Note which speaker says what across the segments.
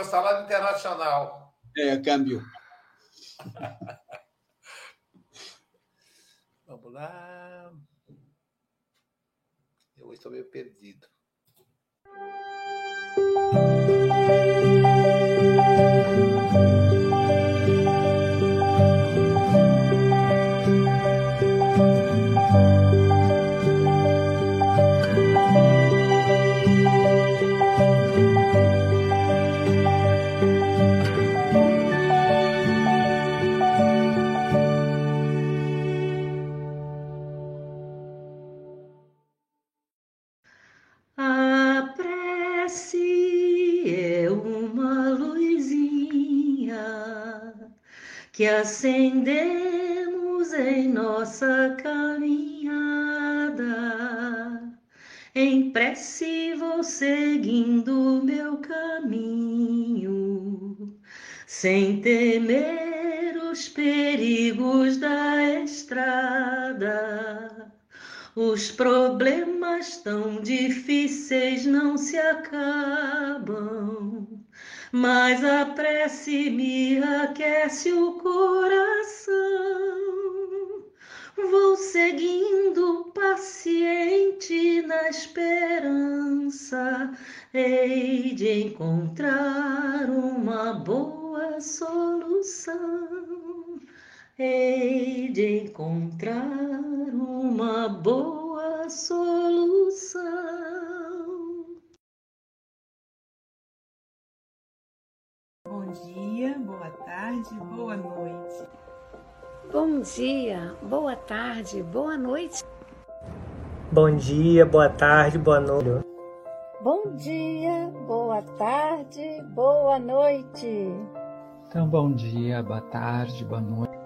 Speaker 1: o salário internacional.
Speaker 2: É, câmbio.
Speaker 1: Vamos lá. Eu estou meio perdido.
Speaker 3: Que acendemos em nossa caminhada. Em prece vou seguindo meu caminho, sem temer os perigos da estrada. Os problemas tão difíceis não se acabam mas a prece me aquece o coração. Vou seguindo paciente na esperança, hei de encontrar uma boa solução. Hei de encontrar uma boa solução.
Speaker 4: Dia, boa tarde, boa noite.
Speaker 5: Bom dia, boa tarde, boa noite.
Speaker 6: Bom dia, boa tarde, boa noite.
Speaker 7: Bom dia, boa tarde, boa noite.
Speaker 8: Então, bom dia, boa tarde, boa noite.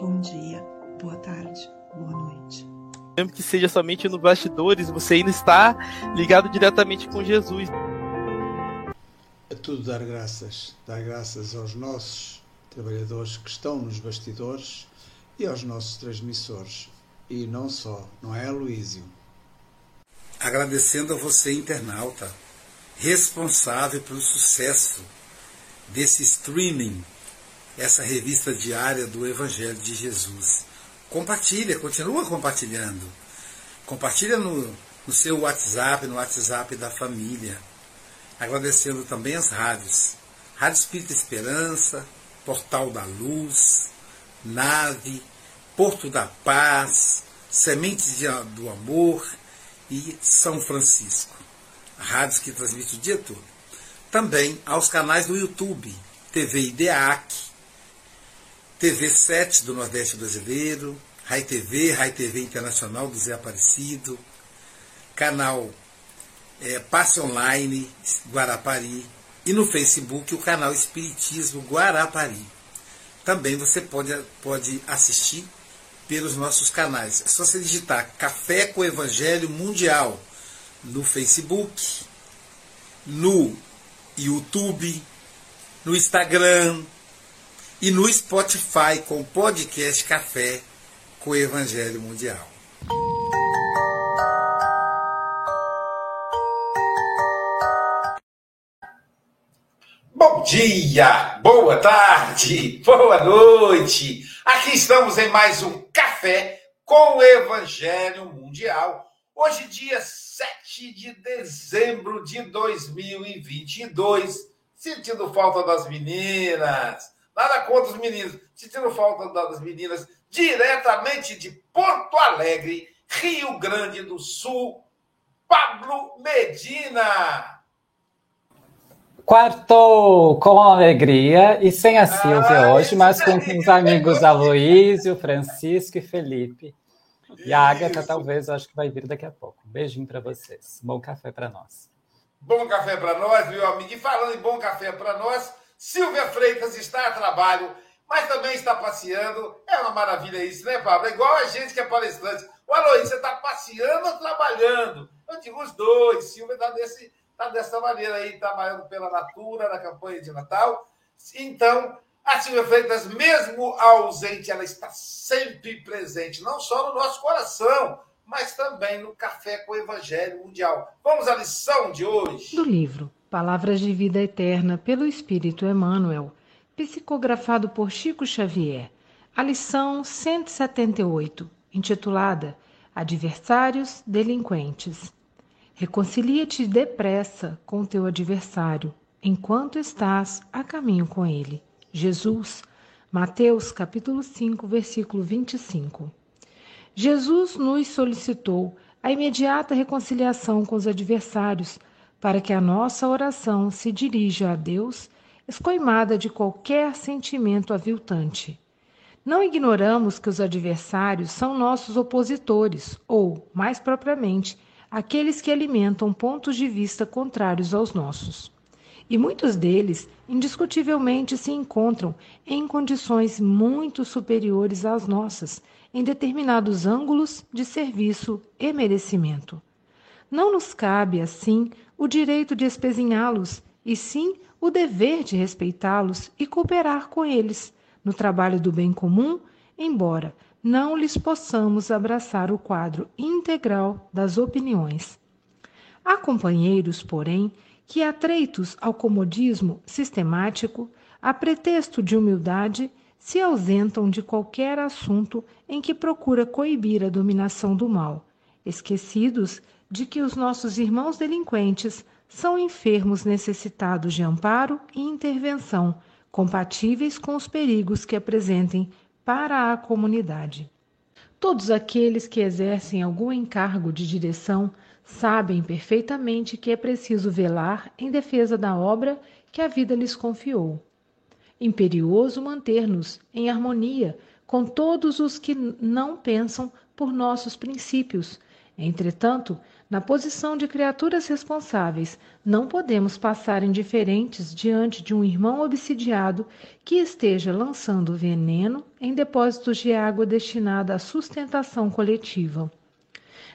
Speaker 9: Bom dia, boa tarde, boa noite.
Speaker 10: Mesmo que seja somente no bastidores, você ainda está ligado diretamente com Jesus
Speaker 2: a tudo dar graças, dar graças aos nossos trabalhadores que estão nos bastidores e aos nossos transmissores. E não só, não é, Luísio?
Speaker 11: Agradecendo a você, internauta, responsável pelo sucesso desse streaming, essa revista diária do Evangelho de Jesus. Compartilha, continua compartilhando. Compartilha no, no seu WhatsApp, no WhatsApp da família agradecendo também as rádios. Rádio Espírita Esperança, Portal da Luz, Nave, Porto da Paz, Sementes do Amor e São Francisco. Rádios que transmitem o dia todo. Também aos canais do YouTube, TV IDEAC, TV 7 do Nordeste Brasileiro, Rai TV, Rai TV Internacional do Zé Aparecido, canal é, Passe Online Guarapari e no Facebook o canal Espiritismo Guarapari. Também você pode, pode assistir pelos nossos canais. É só você digitar Café com Evangelho Mundial no Facebook, no YouTube, no Instagram e no Spotify com o podcast Café com Evangelho Mundial.
Speaker 1: Dia, boa tarde, boa noite. Aqui estamos em mais um Café com o Evangelho Mundial. Hoje, dia 7 de dezembro de 2022. Sentindo falta das meninas. Nada contra os meninos. Sentindo falta das meninas. Diretamente de Porto Alegre, Rio Grande do Sul, Pablo Medina.
Speaker 8: Quartou com alegria e sem a Silvia ah, hoje, mas com os amigos Aloísio, Francisco e Felipe. E a Agatha talvez, acho que vai vir daqui a pouco. Um beijinho para vocês. Bom café para nós.
Speaker 1: Bom café para nós, meu amigo. E falando em bom café para nós, Silvia Freitas está a trabalho, mas também está passeando. É uma maravilha isso, né, Pablo? É igual a gente que é palestrante. O Aloísio, você está passeando ou trabalhando? Eu digo os dois. Silvia está nesse está dessa maneira aí, trabalhando pela Natura, na campanha de Natal. Então, a Silvia Freitas, mesmo ausente, ela está sempre presente, não só no nosso coração, mas também no Café com o Evangelho Mundial. Vamos à lição de hoje.
Speaker 12: Do livro Palavras de Vida Eterna pelo Espírito Emmanuel, psicografado por Chico Xavier. A lição 178, intitulada Adversários Delinquentes. Reconcilia-te depressa com teu adversário, enquanto estás a caminho com ele. Jesus, Mateus capítulo 5, versículo 25. Jesus nos solicitou a imediata reconciliação com os adversários, para que a nossa oração se dirija a Deus, escoimada de qualquer sentimento aviltante. Não ignoramos que os adversários são nossos opositores, ou, mais propriamente, aqueles que alimentam pontos de vista contrários aos nossos. E muitos deles, indiscutivelmente, se encontram em condições muito superiores às nossas, em determinados ângulos de serviço e merecimento. Não nos cabe, assim, o direito de espezinhá-los, e sim o dever de respeitá-los e cooperar com eles no trabalho do bem comum, embora não lhes possamos abraçar o quadro integral das opiniões. Há companheiros, porém, que, atreitos ao comodismo sistemático, a pretexto de humildade, se ausentam de qualquer assunto em que procura coibir a dominação do mal, esquecidos de que os nossos irmãos delinquentes são enfermos necessitados de amparo e intervenção, compatíveis com os perigos que apresentem para a comunidade. Todos aqueles que exercem algum encargo de direção sabem perfeitamente que é preciso velar em defesa da obra que a vida lhes confiou. Imperioso manter-nos em harmonia com todos os que não pensam por nossos princípios. Entretanto, na posição de criaturas responsáveis, não podemos passar indiferentes diante de um irmão obsidiado que esteja lançando veneno em depósitos de água destinada à sustentação coletiva.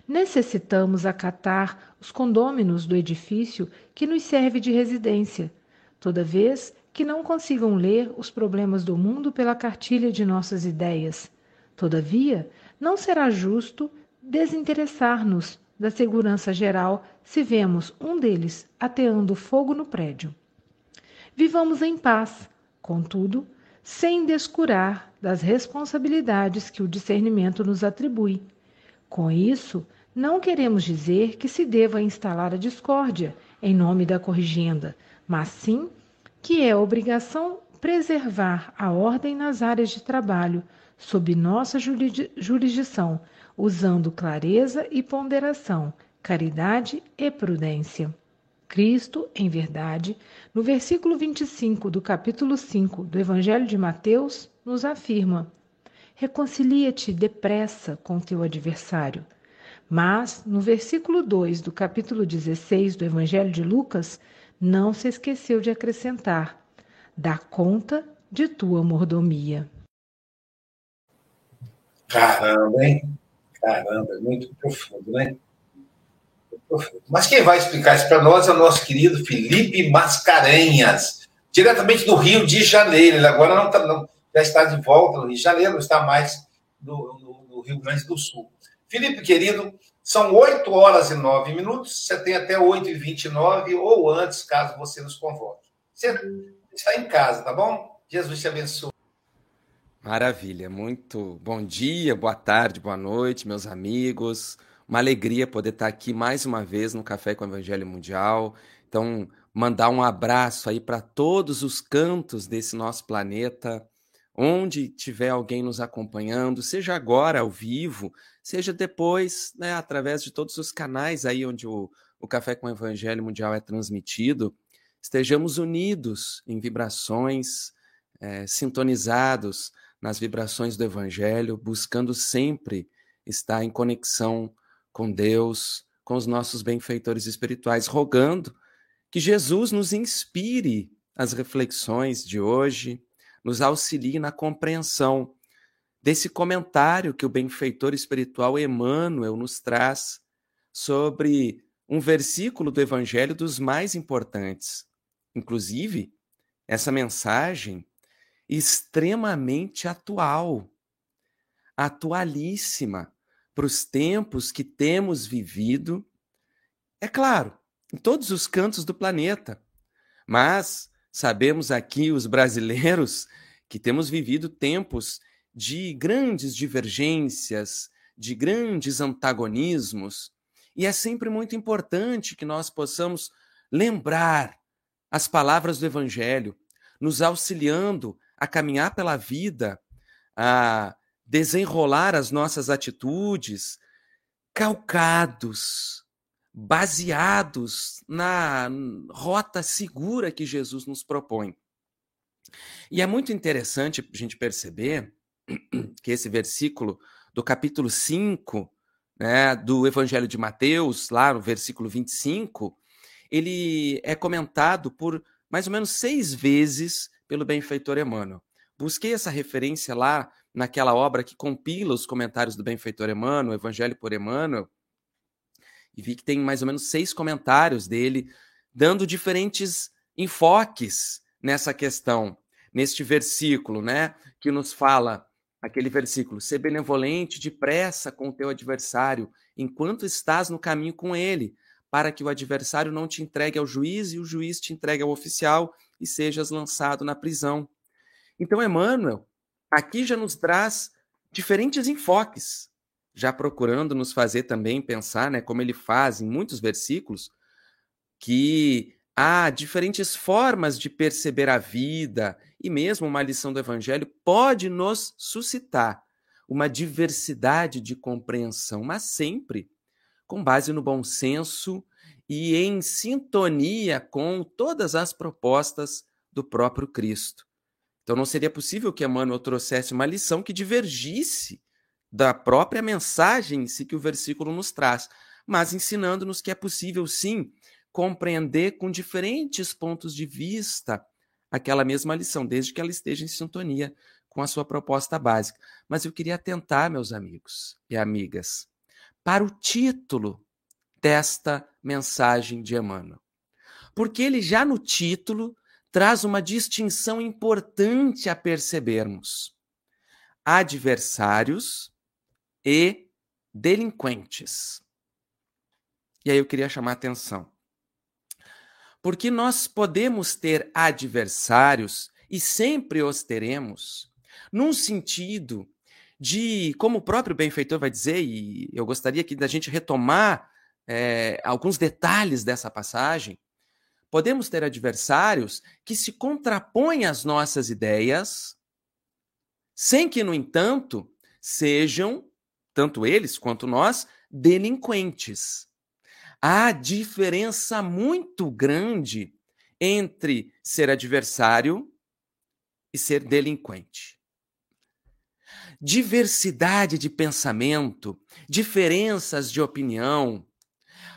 Speaker 12: Necessitamos acatar os condôminos do edifício que nos serve de residência, toda vez que não consigam ler os problemas do mundo pela cartilha de nossas ideias. Todavia, não será justo desinteressar-nos da segurança geral se vemos um deles ateando fogo no prédio. Vivamos em paz, contudo, sem descurar das responsabilidades que o discernimento nos atribui. Com isso, não queremos dizer que se deva instalar a discórdia em nome da corrigenda, mas sim que é obrigação preservar a ordem nas áreas de trabalho sob nossa jurisdição, usando clareza e ponderação, caridade e prudência. Cristo, em verdade, no versículo 25 do capítulo 5 do Evangelho de Mateus, nos afirma: Reconcilia-te depressa com teu adversário. Mas, no versículo 2 do capítulo 16 do Evangelho de Lucas, não se esqueceu de acrescentar: Dá conta de tua mordomia.
Speaker 1: Caramba, hein? Caramba, é muito profundo, né? Profundo. Mas quem vai explicar isso para nós é o nosso querido Felipe Mascarenhas, diretamente do Rio de Janeiro. Ele agora não, tá, não já está de volta no Rio de Janeiro, não está mais no, no, no Rio Grande do Sul. Felipe, querido, são 8 horas e 9 minutos, você tem até 8 e 29 ou antes, caso você nos convoque. Você está em casa, tá bom? Jesus te abençoe.
Speaker 13: Maravilha, muito bom dia, boa tarde, boa noite, meus amigos. Uma alegria poder estar aqui mais uma vez no Café com o Evangelho Mundial. Então, mandar um abraço aí para todos os cantos desse nosso planeta, onde tiver alguém nos acompanhando, seja agora ao vivo, seja depois, né, através de todos os canais aí onde o, o Café com o Evangelho Mundial é transmitido, estejamos unidos em vibrações, é, sintonizados nas vibrações do Evangelho, buscando sempre estar em conexão com Deus, com os nossos benfeitores espirituais, rogando que Jesus nos inspire as reflexões de hoje, nos auxilie na compreensão desse comentário que o benfeitor espiritual Emmanuel nos traz sobre um versículo do Evangelho dos mais importantes. Inclusive, essa mensagem extremamente atual, atualíssima para os tempos que temos vivido. É claro, em todos os cantos do planeta, Mas sabemos aqui, os brasileiros, que temos vivido tempos de grandes divergências, de grandes antagonismos, e é sempre muito importante que nós possamos lembrar as palavras do Evangelho, nos auxiliando a caminhar pela vida, a desenrolar as nossas atitudes, calcados, baseados na rota segura que Jesus nos propõe. E é muito interessante a gente perceber que esse versículo do capítulo 5 né, do Evangelho de Mateus, lá no versículo 25, ele é comentado por mais ou menos seis vezes pelo benfeitor Emmanuel. Busquei essa referência lá naquela obra que compila os comentários do benfeitor Emmanuel, Evangelho por Emmanuel, e vi que tem mais ou menos seis comentários dele, dando diferentes enfoques nessa questão, neste versículo, né, que nos fala aquele versículo: ser benevolente depressa com o teu adversário, enquanto estás no caminho com ele, para que o adversário não te entregue ao juiz e o juiz te entregue ao oficial e sejas lançado na prisão. Então, Emmanuel aqui já nos traz diferentes enfoques, já procurando nos fazer também pensar, né, como ele faz em muitos versículos, que há diferentes formas de perceber a vida e mesmo uma lição do evangelho pode nos suscitar uma diversidade de compreensão, mas sempre com base no bom senso e em sintonia com todas as propostas do próprio Cristo. Então não seria possível que Emmanuel trouxesse uma lição que divergisse da própria mensagem em si que o versículo nos traz, mas ensinando-nos que é possível sim compreender com diferentes pontos de vista aquela mesma lição, desde que ela esteja em sintonia com a sua proposta básica. Mas eu queria atentar, meus amigos e amigas, para o título desta mensagem de Emmanuel. Porque ele já no título traz uma distinção importante a percebermos: adversários e delinquentes. E aí eu queria chamar a atenção. Porque nós podemos ter adversários e sempre os teremos, num sentido de, como o próprio benfeitor vai dizer, e eu gostaria que da gente retomar é, alguns detalhes dessa passagem, podemos ter adversários que se contrapõem às nossas ideias, sem que, no entanto, sejam, tanto eles quanto nós, delinquentes. Há diferença muito grande entre ser adversário e ser delinquente. Diversidade de pensamento, diferenças de opinião,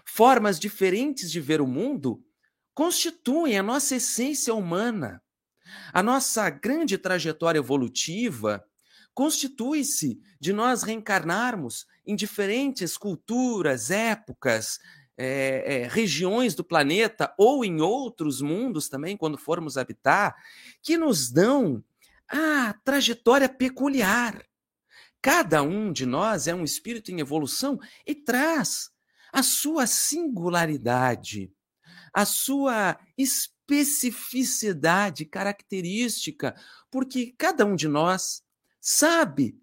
Speaker 13: formas diferentes de ver o mundo constituem a nossa essência humana. A nossa grande trajetória evolutiva constitui-se de nós reencarnarmos em diferentes culturas, épocas, é, é, regiões do planeta ou em outros mundos também, quando formos habitar, que nos dão a trajetória peculiar. Cada um de nós é um espírito em evolução e traz a sua singularidade, a sua especificidade característica, porque cada um de nós sabe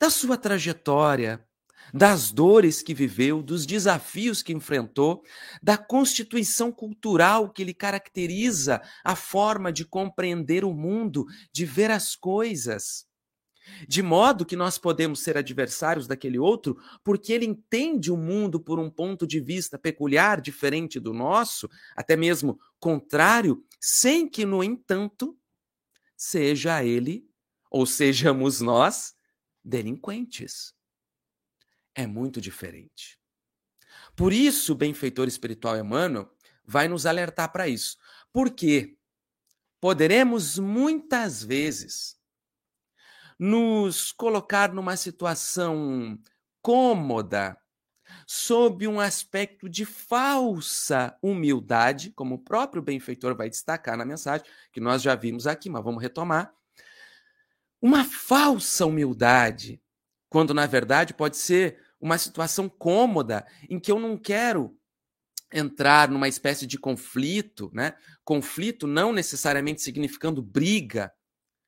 Speaker 13: da sua trajetória, das dores que viveu, dos desafios que enfrentou, da constituição cultural que lhe caracteriza a forma de compreender o mundo, de ver as coisas. De modo que nós podemos ser adversários daquele outro porque ele entende o mundo por um ponto de vista peculiar, diferente do nosso, até mesmo contrário, sem que, no entanto, seja ele ou sejamos nós delinquentes. É muito diferente. Por isso, o benfeitor espiritual Emmanuel vai nos alertar para isso. Porque poderemos muitas vezes nos colocar numa situação cômoda, sob um aspecto de falsa humildade, como o próprio benfeitor vai destacar na mensagem, que nós já vimos aqui, mas vamos retomar. Uma falsa humildade, quando na verdade pode ser uma situação cômoda em que eu não quero entrar numa espécie de conflito, né? Conflito não necessariamente significando briga,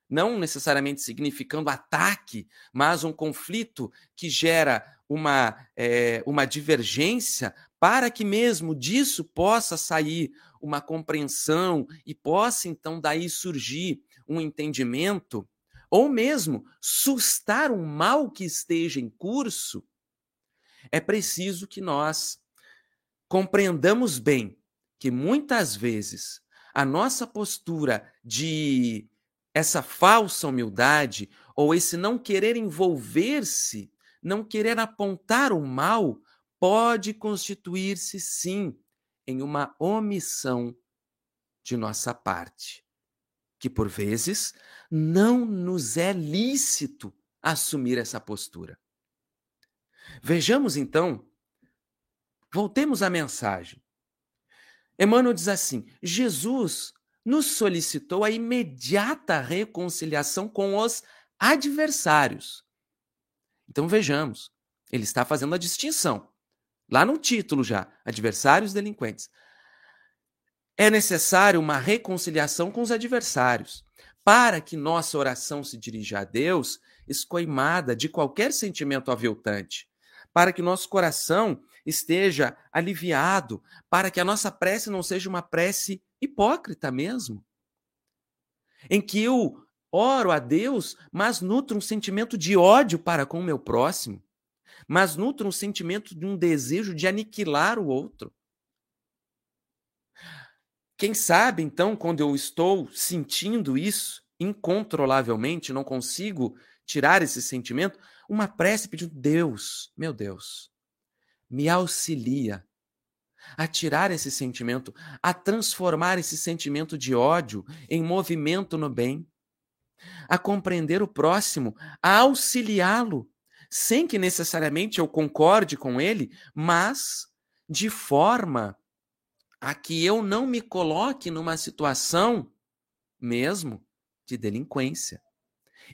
Speaker 13: não necessariamente significando ataque, mas um conflito que gera uma, é, uma divergência para que mesmo disso possa sair uma compreensão e possa então daí surgir um entendimento, ou mesmo sustar um mal que esteja em curso, é preciso que nós compreendamos bem que muitas vezes a nossa postura de essa falsa humildade ou esse não querer envolver-se, não querer apontar o mal, pode constituir-se sim em uma omissão de nossa parte, que por vezes não nos é lícito assumir essa postura. Vejamos então, voltemos à mensagem. Emmanuel diz assim: Jesus nos solicitou a imediata reconciliação com os adversários. Então vejamos, ele está fazendo a distinção. Lá no título já, adversários delinquentes. É necessário uma reconciliação com os adversários, para que nossa oração se dirija a Deus escoimada de qualquer sentimento aviltante, para que nosso coração esteja aliviado, para que a nossa prece não seja uma prece hipócrita mesmo, em que eu oro a Deus, mas nutro um sentimento de ódio para com o meu próximo, mas nutro um sentimento de um desejo de aniquilar o outro. Quem sabe, então, quando eu estou sentindo isso incontrolavelmente, não consigo tirar esse sentimento, uma prece pedindo: Deus, meu Deus, me auxilia a tirar esse sentimento, a transformar esse sentimento de ódio em movimento no bem, a compreender o próximo, a auxiliá-lo, sem que necessariamente eu concorde com ele, mas de forma a que eu não me coloque numa situação mesmo de delinquência,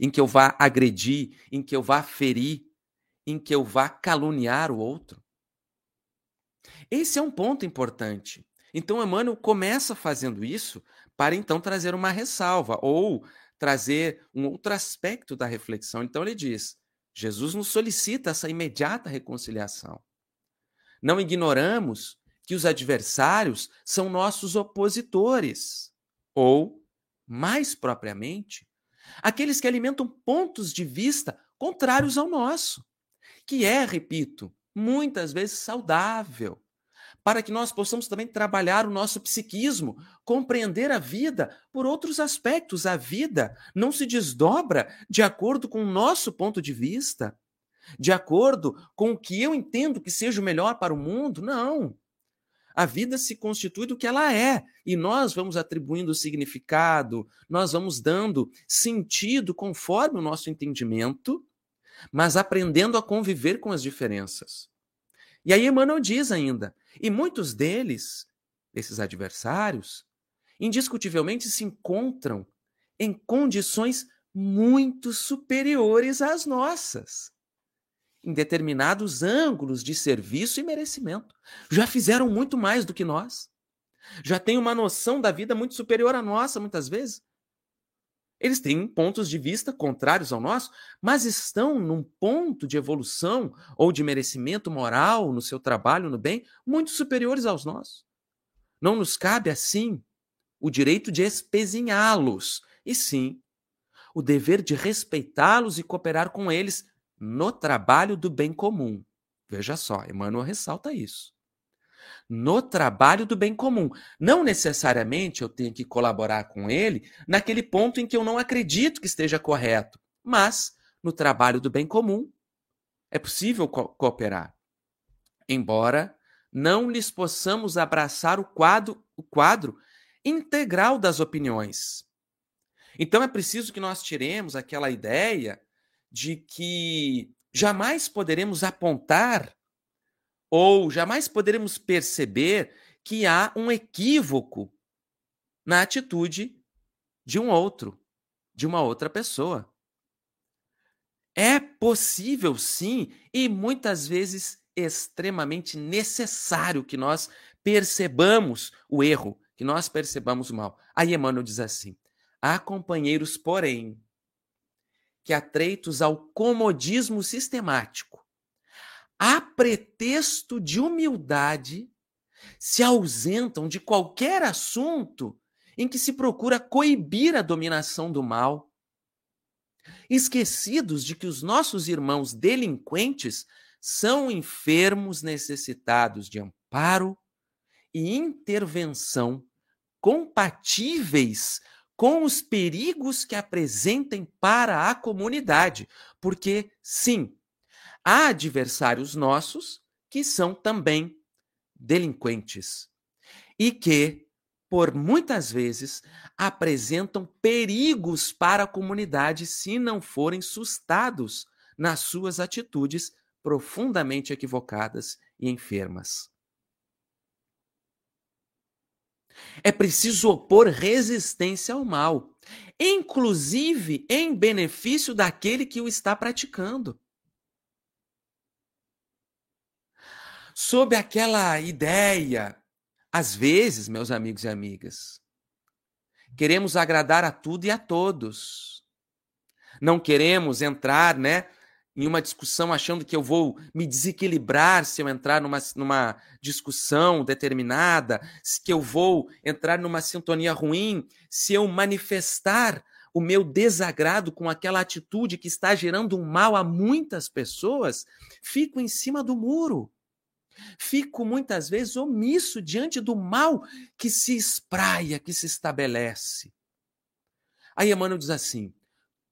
Speaker 13: em que eu vá agredir, em que eu vá ferir, em que eu vá caluniar o outro. Esse é um ponto importante. Então, Emmanuel começa fazendo isso para então trazer uma ressalva ou trazer um outro aspecto da reflexão. Então, ele diz: Jesus nos solicita essa imediata reconciliação. Não ignoramos que os adversários são nossos opositores, ou, mais propriamente, aqueles que alimentam pontos de vista contrários ao nosso, que é, repito, muitas vezes saudável, para que nós possamos também trabalhar o nosso psiquismo, compreender a vida por outros aspectos. A vida não se desdobra de acordo com o nosso ponto de vista, de acordo com o que eu entendo que seja o melhor para o mundo. Não. A vida se constitui do que ela é, e nós vamos atribuindo significado, nós vamos dando sentido conforme o nosso entendimento, mas aprendendo a conviver com as diferenças. E aí Emmanuel diz ainda: e muitos deles, esses adversários, indiscutivelmente se encontram em condições muito superiores às nossas, em determinados ângulos de serviço e merecimento. Já fizeram muito mais do que nós. Já têm uma noção da vida muito superior à nossa, muitas vezes. Eles têm pontos de vista contrários ao nosso, mas estão num ponto de evolução ou de merecimento moral no seu trabalho, no bem, muito superiores aos nossos. Não nos cabe, assim, o direito de espezinhá-los, e sim o dever de respeitá-los e cooperar com eles no trabalho do bem comum. Veja só, Emmanuel ressalta isso no trabalho do bem comum. Não necessariamente eu tenho que colaborar com ele naquele ponto em que eu não acredito que esteja correto, mas no trabalho do bem comum é possível co cooperar. Embora não lhes possamos abraçar o quadro, o quadro integral das opiniões. Então é preciso que nós tiremos aquela ideia de que jamais poderemos apontar ou jamais poderemos perceber que há um equívoco na atitude de um outro, de uma outra pessoa. É possível, sim, e muitas vezes extremamente necessário que nós percebamos o erro, que nós percebamos o mal. Aí Emmanuel diz assim: há companheiros, porém, que atreitos ao comodismo sistemático, a pretexto de humildade, se ausentam de qualquer assunto em que se procura coibir a dominação do mal, esquecidos de que os nossos irmãos delinquentes são enfermos necessitados de amparo e intervenção compatíveis com os perigos que apresentem para a comunidade, porque sim, há adversários nossos que são também delinquentes e que, por muitas vezes, apresentam perigos para a comunidade se não forem sustados nas suas atitudes profundamente equivocadas e enfermas. É preciso opor resistência ao mal, inclusive em benefício daquele que o está praticando. Sob aquela ideia, às vezes, meus amigos e amigas, queremos agradar a tudo e a todos. Não queremos entrar, né, em uma discussão achando que eu vou me desequilibrar se eu entrar numa, numa discussão determinada, que eu vou entrar numa sintonia ruim, se eu manifestar o meu desagrado com aquela atitude que está gerando um mal a muitas pessoas, fico em cima do muro. Fico muitas vezes omisso diante do mal que se espraia, que se estabelece. Aí Emmanuel diz assim: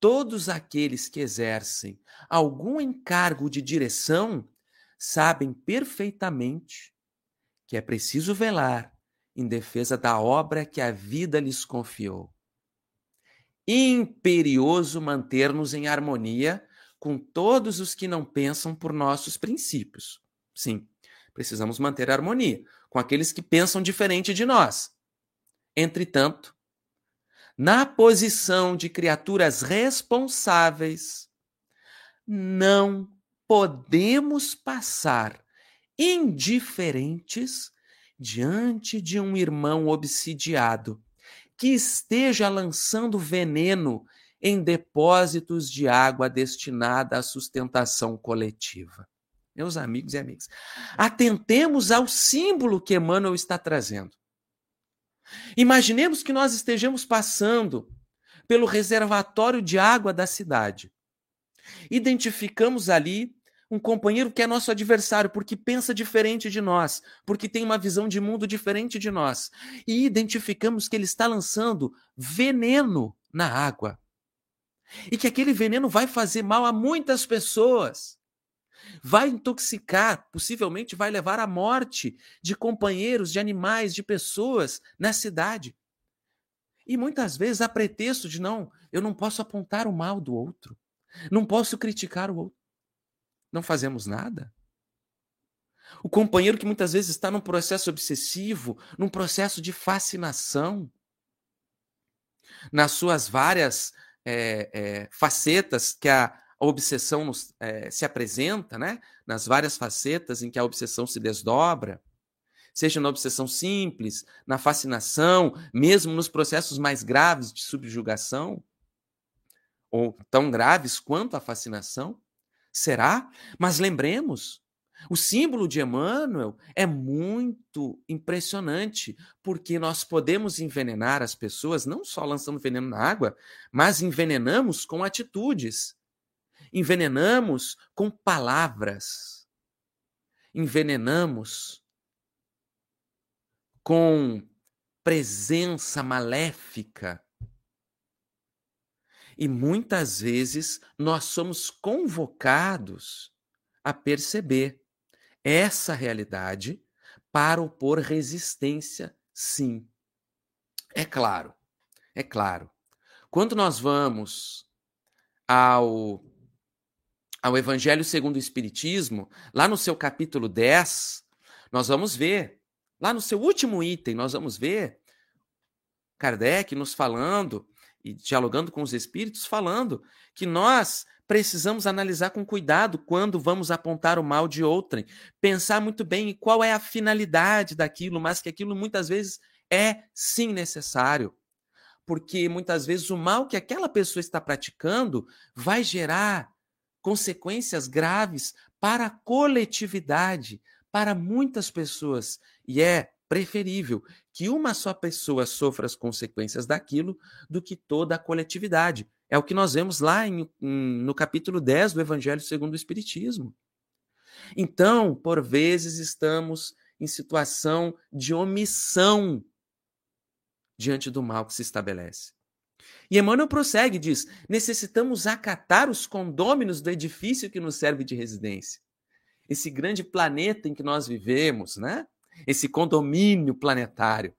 Speaker 13: todos aqueles que exercem algum encargo de direção sabem perfeitamente que é preciso velar em defesa da obra que a vida lhes confiou. Imperioso manter-nos em harmonia com todos os que não pensam por nossos princípios. Sim, precisamos manter a harmonia com aqueles que pensam diferente de nós. Entretanto, na posição de criaturas responsáveis, não podemos passar indiferentes diante de um irmão obsidiado que esteja lançando veneno em depósitos de água destinada à sustentação coletiva. Meus amigos e amigas, atentemos ao símbolo que Emmanuel está trazendo. Imaginemos que nós estejamos passando pelo reservatório de água da cidade. Identificamos ali um companheiro que é nosso adversário, porque pensa diferente de nós, porque tem uma visão de mundo diferente de nós. E identificamos que ele está lançando veneno na água. E que aquele veneno vai fazer mal a muitas pessoas vai intoxicar, possivelmente vai levar à morte de companheiros, de animais, de pessoas na cidade. E muitas vezes há pretexto de não, eu não posso apontar o mal do outro, não posso criticar o outro. Não fazemos nada. O companheiro que muitas vezes está num processo obsessivo, num processo de fascinação, nas suas várias é, é, facetas que a, a obsessão nos, é, se apresenta, né? Nas várias facetas em que a obsessão se desdobra, seja na obsessão simples, na fascinação, mesmo nos processos mais graves de subjugação, ou tão graves quanto a fascinação? Será? Mas lembremos, o símbolo de Emmanuel é muito impressionante, porque nós podemos envenenar as pessoas não só lançando veneno na água, mas envenenamos com atitudes envenenamos com palavras, envenenamos com presença maléfica. E muitas vezes nós somos convocados a perceber essa realidade para opor resistência, sim. É claro, é claro. Quando nós vamos ao ao Evangelho segundo o Espiritismo, lá no seu capítulo 10, nós vamos ver, lá no seu último item, nós vamos ver Kardec nos falando e dialogando com os espíritos, falando que nós precisamos analisar com cuidado quando vamos apontar o mal de outrem, pensar muito bem em qual é a finalidade daquilo, mas que aquilo muitas vezes é sim necessário. Porque muitas vezes o mal que aquela pessoa está praticando vai gerar consequências graves para a coletividade, para muitas pessoas. E é preferível que uma só pessoa sofra as consequências daquilo do que toda a coletividade. É o que nós vemos lá em, em, no capítulo 10 do Evangelho segundo o Espiritismo. Então, por vezes, estamos em situação de omissão diante do mal que se estabelece. E Emmanuel prossegue e diz: necessitamos acatar os condôminos do edifício que nos serve de residência. Esse grande planeta em que nós vivemos, né? Esse condomínio planetário.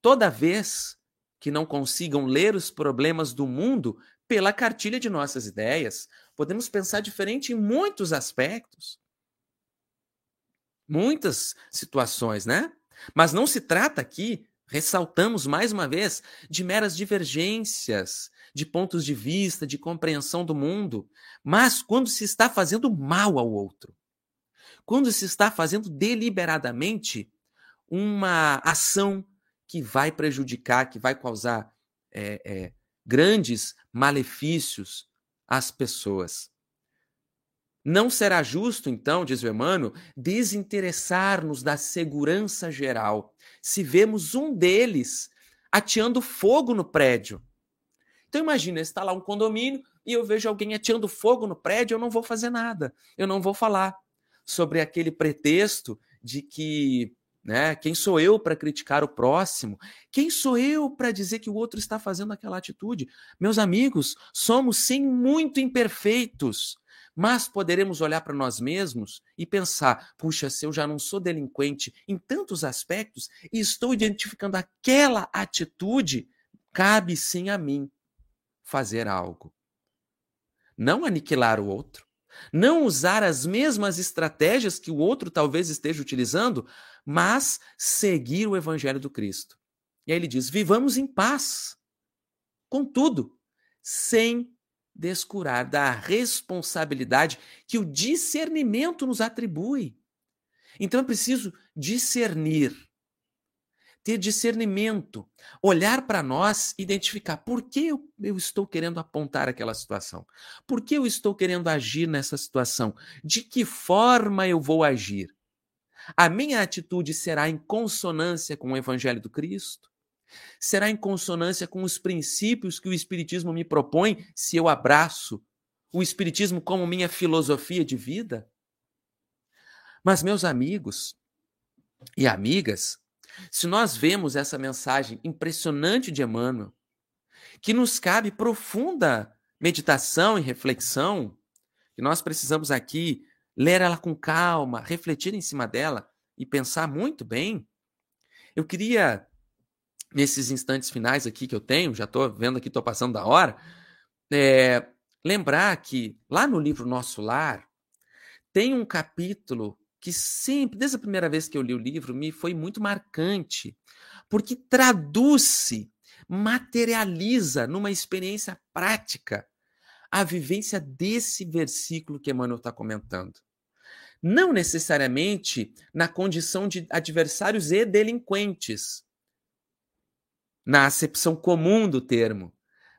Speaker 13: Toda vez que não consigam ler os problemas do mundo, pela cartilha de nossas ideias. Podemos pensar diferente em muitos aspectos. Muitas situações, né? Mas não se trata aqui, ressaltamos mais uma vez, de meras divergências de pontos de vista, de compreensão do mundo, mas quando se está fazendo mal ao outro. Quando se está fazendo deliberadamente uma ação que vai prejudicar, que vai causar é, é, grandes malefícios às pessoas. Não será justo, então, diz o Emmanuel, desinteressar-nos da segurança geral se vemos um deles ateando fogo no prédio. Então imagina, está lá um condomínio e eu vejo alguém ateando fogo no prédio, eu não vou fazer nada, eu não vou falar sobre aquele pretexto de que né? Quem sou eu para criticar o próximo? Quem sou eu para dizer que o outro está fazendo aquela atitude? Meus amigos, somos sim muito imperfeitos, mas poderemos olhar para nós mesmos e pensar: puxa, se eu já não sou delinquente em tantos aspectos e estou identificando aquela atitude, cabe sim a mim fazer algo. Não aniquilar o outro, não usar as mesmas estratégias que o outro talvez esteja utilizando, mas seguir o evangelho do Cristo. E aí ele diz: vivamos em paz, contudo, sem descurar da responsabilidade que o discernimento nos atribui. Então é preciso discernir, ter discernimento, olhar para nós, identificar por que eu, eu, estou querendo apontar aquela situação, por que eu estou querendo agir nessa situação, de que forma eu vou agir. A minha atitude será em consonância com o Evangelho do Cristo? Será em consonância com os princípios que o Espiritismo me propõe se eu abraço o Espiritismo como minha filosofia de vida? Mas, meus amigos e amigas, se nós vemos essa mensagem impressionante de Emmanuel, que nos cabe profunda meditação e reflexão, que nós precisamos aqui ler ela com calma, refletir em cima dela e pensar muito bem. Eu queria, nesses instantes finais aqui que eu tenho, já estou vendo aqui, estou passando da hora, é, lembrar que lá no livro Nosso Lar tem um capítulo que sempre, desde a primeira vez que eu li o livro, me foi muito marcante, porque traduz-se, materializa numa experiência prática a vivência desse versículo que Emmanuel está comentando. Não necessariamente na condição de adversários e delinquentes, na acepção comum do termo,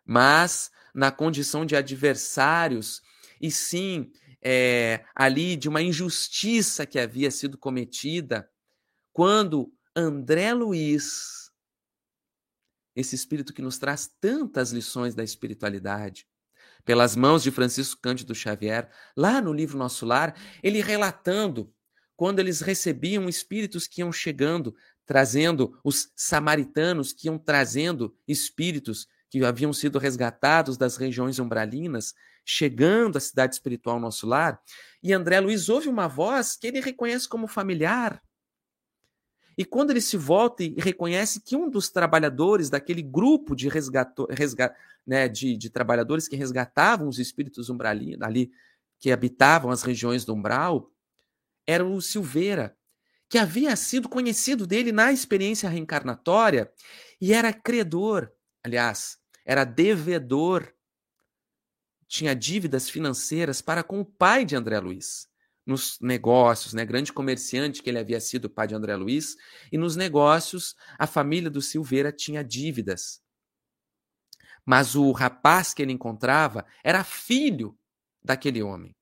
Speaker 13: mas na condição de adversários, e sim é, ali de uma injustiça que havia sido cometida, quando André Luiz, esse espírito que nos traz tantas lições da espiritualidade, pelas mãos de Francisco Cândido Xavier, lá no livro Nosso Lar, ele relatando quando eles recebiam espíritos que iam chegando, trazendo os samaritanos que iam trazendo espíritos que haviam sido resgatados das regiões umbralinas, chegando à cidade espiritual Nosso Lar, e André Luiz ouve uma voz que ele reconhece como familiar. E quando ele se volta e reconhece que um dos trabalhadores daquele grupo de, resgato, resga, né, de, de, trabalhadores que resgatavam os espíritos umbralinos ali, que habitavam as regiões do umbral, era o Silveira, que havia sido conhecido dele na experiência reencarnatória e era credor, aliás, era devedor, tinha dívidas financeiras para com o pai de André Luiz. Nos negócios, né? Grande comerciante que ele havia sido o pai de André Luiz, e nos negócios, a família do Silveira tinha dívidas. Mas o rapaz que ele encontrava era filho daquele homem.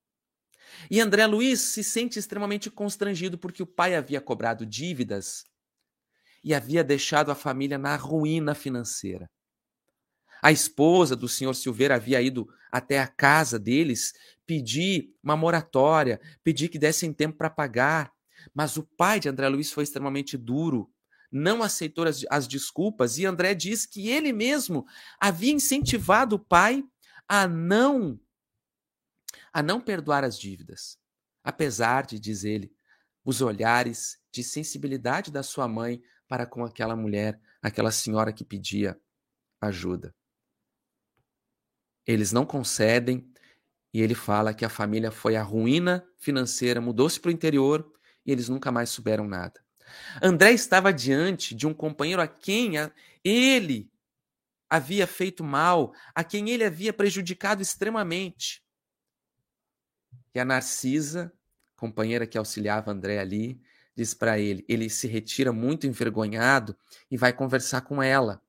Speaker 13: E André Luiz se sente extremamente constrangido porque o pai havia cobrado dívidas e havia deixado a família na ruína financeira. A esposa do senhor Silveira havia ido até a casa deles pedir uma moratória, pedir que dessem tempo para pagar. Mas o pai de André Luiz foi extremamente duro, não aceitou as, as desculpas e André diz que ele mesmo havia incentivado o pai a não a não perdoar as dívidas, apesar de, diz ele, os olhares de sensibilidade da sua mãe para com aquela mulher, aquela senhora que pedia ajuda. Eles não concedem e ele fala que a família foi a ruína financeira, mudou-se para o interior e eles nunca mais souberam nada. André estava diante de um companheiro a quem ele havia feito mal, a quem ele havia prejudicado extremamente. E a Narcisa, companheira que auxiliava André ali, diz para ele, ele se retira muito envergonhado e vai conversar com ela.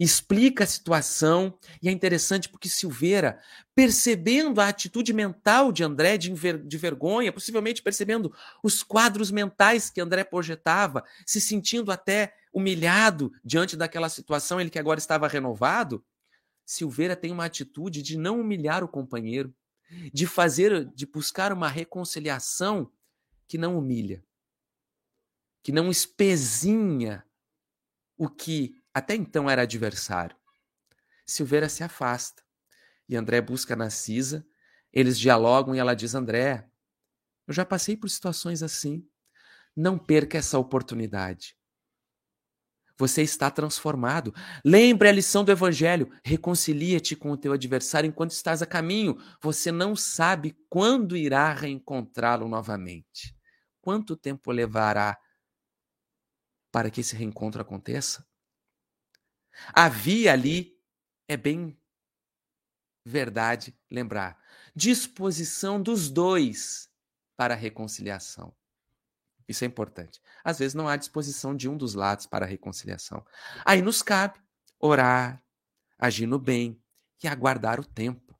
Speaker 13: Explica a situação e é interessante porque Silveira, percebendo a atitude mental de André de, de vergonha, possivelmente percebendo os quadros mentais que André projetava, se sentindo até humilhado diante daquela situação, ele que agora estava renovado, Silveira tem uma atitude de não humilhar o companheiro, de fazer, de buscar uma reconciliação que não humilha, que não espezinha o que até então era adversário. Silveira se afasta e André busca Narcisa. Eles dialogam e ela diz: André, eu já passei por situações assim. Não perca essa oportunidade. Você está transformado. Lembre a lição do Evangelho. Reconcilia-te com o teu adversário enquanto estás a caminho. Você não sabe quando irá reencontrá-lo novamente. Quanto tempo levará para que esse reencontro aconteça? Havia ali, é bem verdade lembrar, disposição dos dois para a reconciliação. Isso é importante. Às vezes não há disposição de um dos lados para a reconciliação. Aí nos cabe orar, agir no bem e aguardar o tempo.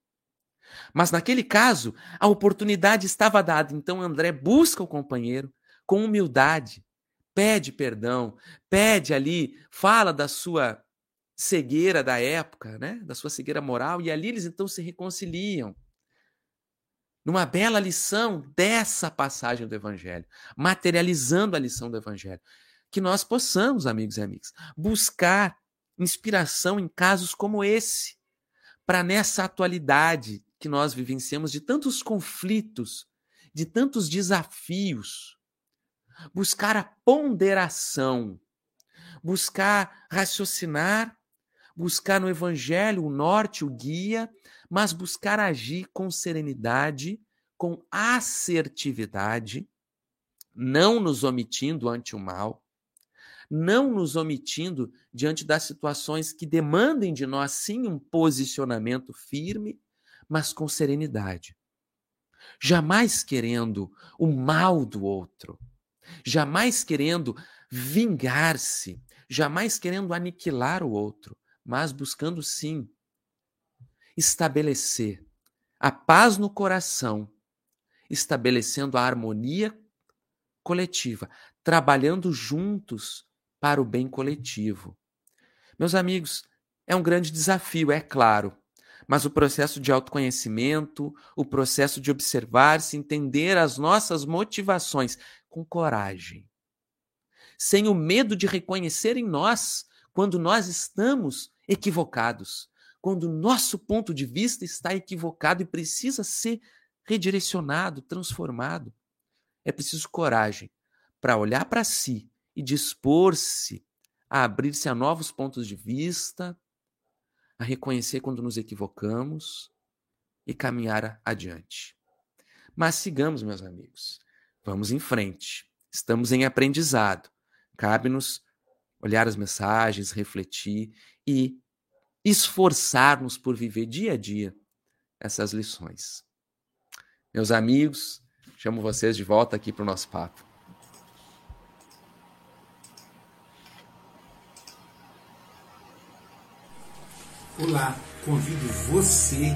Speaker 13: Mas naquele caso, a oportunidade estava dada, então André busca o companheiro com humildade, pede perdão, pede ali, fala da sua cegueira da época, né? da sua cegueira moral, e ali eles então se reconciliam. Numa bela lição dessa passagem do Evangelho, materializando a lição do Evangelho. Que nós possamos, amigos e amigas, buscar inspiração em casos como esse, para nessa atualidade que nós vivenciamos de tantos conflitos, de tantos desafios, buscar a ponderação, buscar raciocinar buscar no evangelho o norte, o guia, mas buscar agir com serenidade, com assertividade, não nos omitindo ante o mal, não nos omitindo diante das situações que demandem de nós sim um posicionamento firme, mas com serenidade. Jamais querendo o mal do outro, jamais querendo vingar-se, jamais querendo aniquilar o outro, mas buscando sim estabelecer a paz no coração, estabelecendo a harmonia coletiva, trabalhando juntos para o bem coletivo. Meus amigos, é um grande desafio, é claro, mas o processo de autoconhecimento, o processo de observar-se, entender as nossas motivações com coragem, sem o medo de reconhecer em nós quando nós estamos equivocados, quando o nosso ponto de vista está equivocado e precisa ser redirecionado, transformado. É preciso coragem para olhar para si e dispor-se a abrir-se a novos pontos de vista, a reconhecer quando nos equivocamos e caminhar adiante. Mas sigamos, meus amigos. Vamos em frente. Estamos em aprendizado. Cabe-nos olhar as mensagens, refletir e esforçarmos por viver dia a dia essas lições. Meus amigos, chamo vocês de volta aqui para o nosso papo.
Speaker 11: Olá, convido você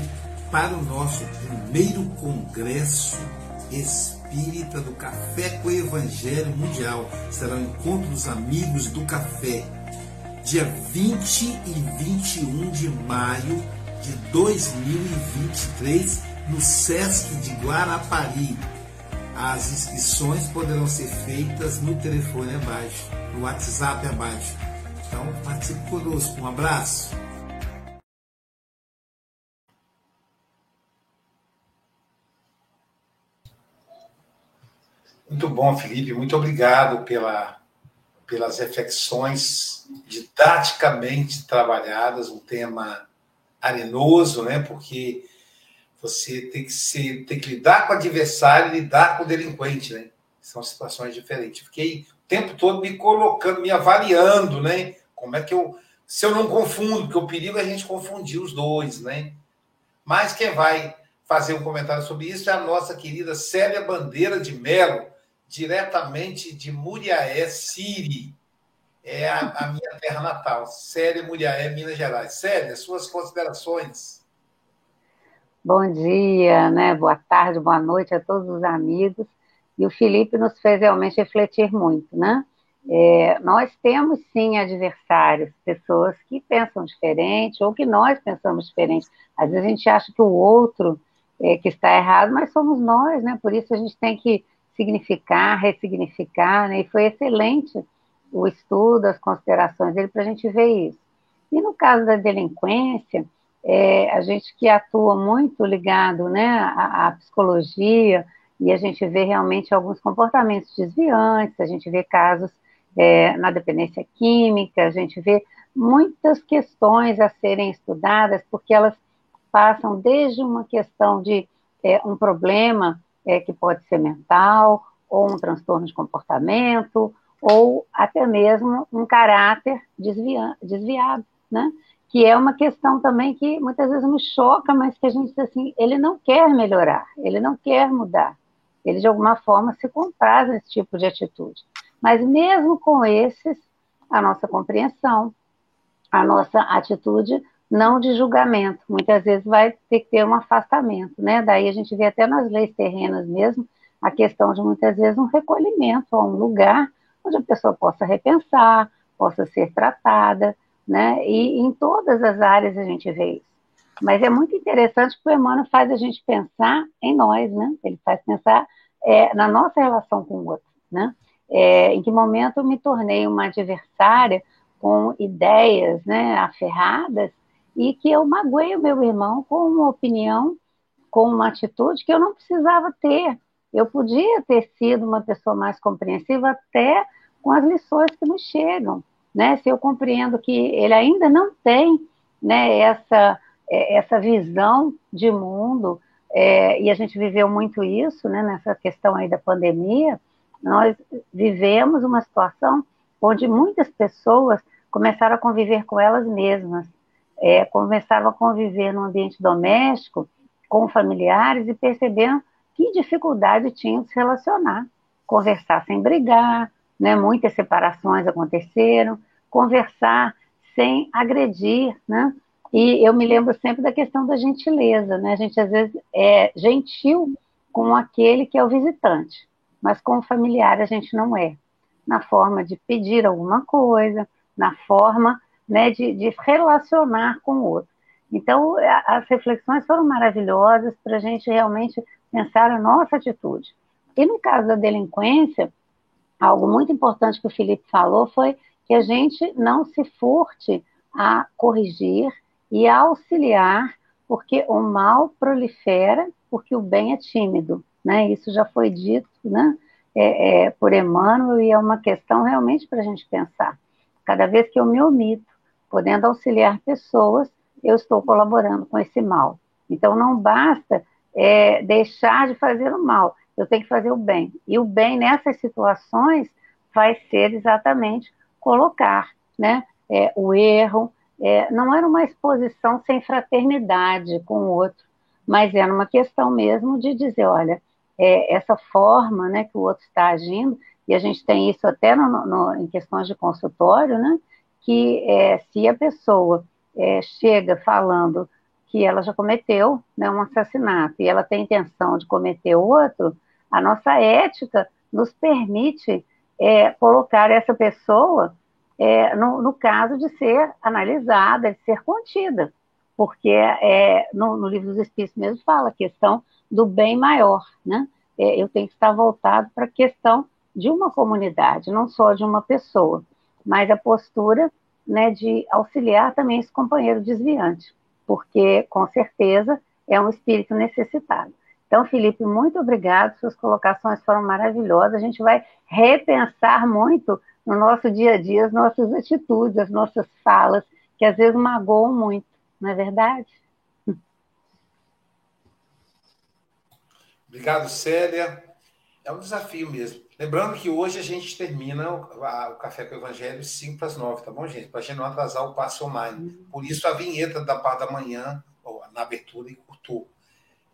Speaker 11: para o nosso primeiro congresso espírita do Café com o Evangelho Mundial. Será o encontro dos amigos do café, dia 20 e 21 de maio de 2023, no SESC de Guarapari. As inscrições poderão ser feitas no telefone abaixo, no WhatsApp abaixo. Então, participe conosco. Um abraço.
Speaker 1: Muito bom, Felipe. Muito obrigado pela, pelas reflexões didaticamente trabalhadas, um tema arenoso, né? Porque você tem que ser, tem que lidar com o adversário e lidar com o delinquente, né? São situações diferentes. Fiquei o tempo todo me colocando, me avaliando, né? Como é que eu. Se eu não confundo, porque o perigo é a gente confundir os dois, né? Mas quem vai fazer um comentário sobre isso é a nossa querida Célia Bandeira de Melo, diretamente de Muriaé, Siri. É a, a minha terra natal. Célia Muriaé, Minas Gerais. Célia, suas considerações.
Speaker 5: Bom dia, né? boa tarde, boa noite a todos os amigos. E o Felipe nos fez realmente refletir muito, né? É, nós temos sim adversários, pessoas que pensam diferente ou que nós pensamos diferente. Às vezes a gente acha que o outro é, que está errado, mas somos nós, né? Por isso a gente tem que significar, ressignificar, né? E foi excelente o estudo, as considerações dele para a gente ver isso. E no caso da delinquência, é, a gente que atua muito ligado né, à, à, psicologia, e a gente vê realmente alguns comportamentos desviantes, a gente vê casos é, na dependência química, a gente vê muitas questões a serem estudadas, porque elas passam desde uma questão de é, um problema é, que pode ser mental, ou um transtorno de comportamento, ou até mesmo um caráter desvia, desviado, né? Que é uma questão também que muitas vezes nos choca, mas que a gente diz assim, ele não quer melhorar, ele não quer mudar, ele de alguma forma se compraz nesse tipo de atitude. Mas mesmo com esses, a nossa compreensão, a nossa atitude não de julgamento. Muitas vezes vai ter que ter um afastamento, né? Daí a gente vê até nas leis terrenas mesmo a questão de muitas vezes um recolhimento a um lugar onde a pessoa possa repensar, possa ser tratada, né? E em todas as áreas a gente vê isso. Mas é muito interessante que o Emmanuel faz a gente pensar em nós, né? Ele faz pensar é, na nossa relação com o outro, né? É, em que momento eu me tornei uma adversária com ideias né, aferradas e que eu magoei o meu irmão com uma opinião, com uma atitude que eu não precisava ter. Eu podia ter sido uma pessoa mais compreensiva até com as lições que nos chegam, né? Se eu compreendo que ele ainda não tem, né, essa é, essa visão de mundo é, e a gente viveu muito isso, né, nessa questão aí da pandemia, nós vivemos uma situação onde muitas pessoas começaram a conviver com elas mesmas, é, a conviver no ambiente doméstico com familiares e perceberam que dificuldade tinham de se relacionar, conversar sem brigar, né? Muitas separações aconteceram, conversar sem agredir, né? E eu me lembro sempre da questão da gentileza, né? A gente às vezes é gentil com aquele que é o visitante, mas com o familiar a gente não é. Na forma de pedir alguma coisa, na forma né, de, de relacionar com o outro. Então, as reflexões foram maravilhosas para a gente realmente pensar a nossa atitude. E no caso da delinquência, algo muito importante que o Felipe falou foi que a gente não se furte a corrigir e a auxiliar, porque o mal prolifera, porque o bem é tímido. Né? Isso já foi dito né? É, é, por Emmanuel e é uma questão realmente para a gente pensar. Cada vez que eu me omito, podendo auxiliar pessoas, eu estou colaborando com esse mal. Então, não basta é, deixar de fazer o mal, eu tenho que fazer o bem. E o bem nessas situações vai ser exatamente colocar né, é, o erro, é, não era uma exposição sem fraternidade com o outro, mas era uma questão mesmo de dizer, olha, é, essa forma né, que o outro está agindo, e a gente tem isso até no, no, em questões de consultório, né, que é, se a pessoa é, chega falando que ela já cometeu né, um assassinato e ela tem intenção de cometer outro, a nossa ética nos permite é, colocar essa pessoa é, no, no, caso de ser analisada, de ser contida, porque é, no, no, livro dos Espíritos mesmo fala a questão do bem maior, né? É, eu tenho que estar voltado para a questão de uma comunidade, não só de uma pessoa, mas a postura né, de auxiliar também esse companheiro desviante, porque com certeza é um espírito necessitado. Então, Felipe, muito obrigado, suas colocações foram maravilhosas. A gente vai repensar muito no nosso dia a dia as nossas atitudes, as nossas falas, que às vezes magoam muito, não é verdade?
Speaker 1: Obrigado, Célia. É um desafio mesmo. Lembrando que hoje a gente termina o, a, o Café com o Evangelho 5 para as 9, tá bom, gente? Para a gente não atrasar o passo online. Por isso a vinheta da parte da manhã, na abertura, e curtou.